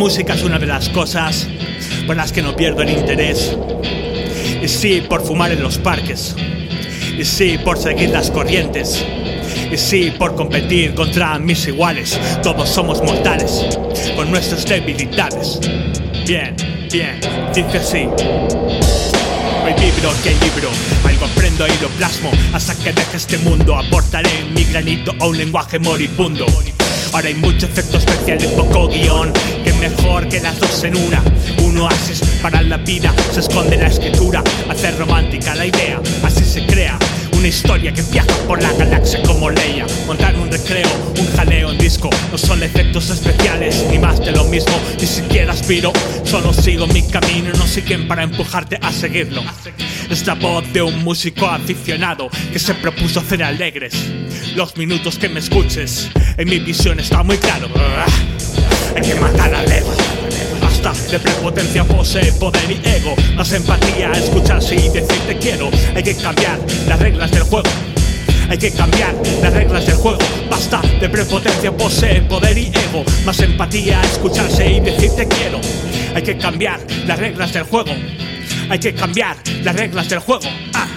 música es una de las cosas por las que no pierdo el interés. Y sí, por fumar en los parques. Y sí, por seguir las corrientes. Y sí, por competir contra mis iguales. Todos somos mortales, con nuestras debilidades. Bien, bien, dice así. Hoy vibro que libro, algo aprendo y lo plasmo Hasta que deje este mundo aportaré mi granito a un lenguaje moribundo Ahora hay mucho efecto especial y poco guion Que mejor que las dos en una. Un oasis para la vida Se esconde la escritura Hacer romántica la idea Así se crea. Una historia que viaja por la galaxia como Leia. Montar un recreo, un jaleo en disco No son efectos especiales, ni más de lo mismo Ni siquiera aspiro, solo sigo mi camino No siguen para empujarte a seguirlo Es la voz de un músico aficionado Que se propuso hacer alegres Los minutos que me escuches En mi visión está muy claro Hay que matar al ego Basta de prepotencia, posee poder y ego Más empatía, escucharse y decirte quiero Hay que cambiar las reglas del juego hay que cambiar las reglas del juego. Basta de prepotencia, posee poder y ego. Más empatía, escucharse y decirte quiero. Hay que cambiar las reglas del juego. Hay que cambiar las reglas del juego. Ah.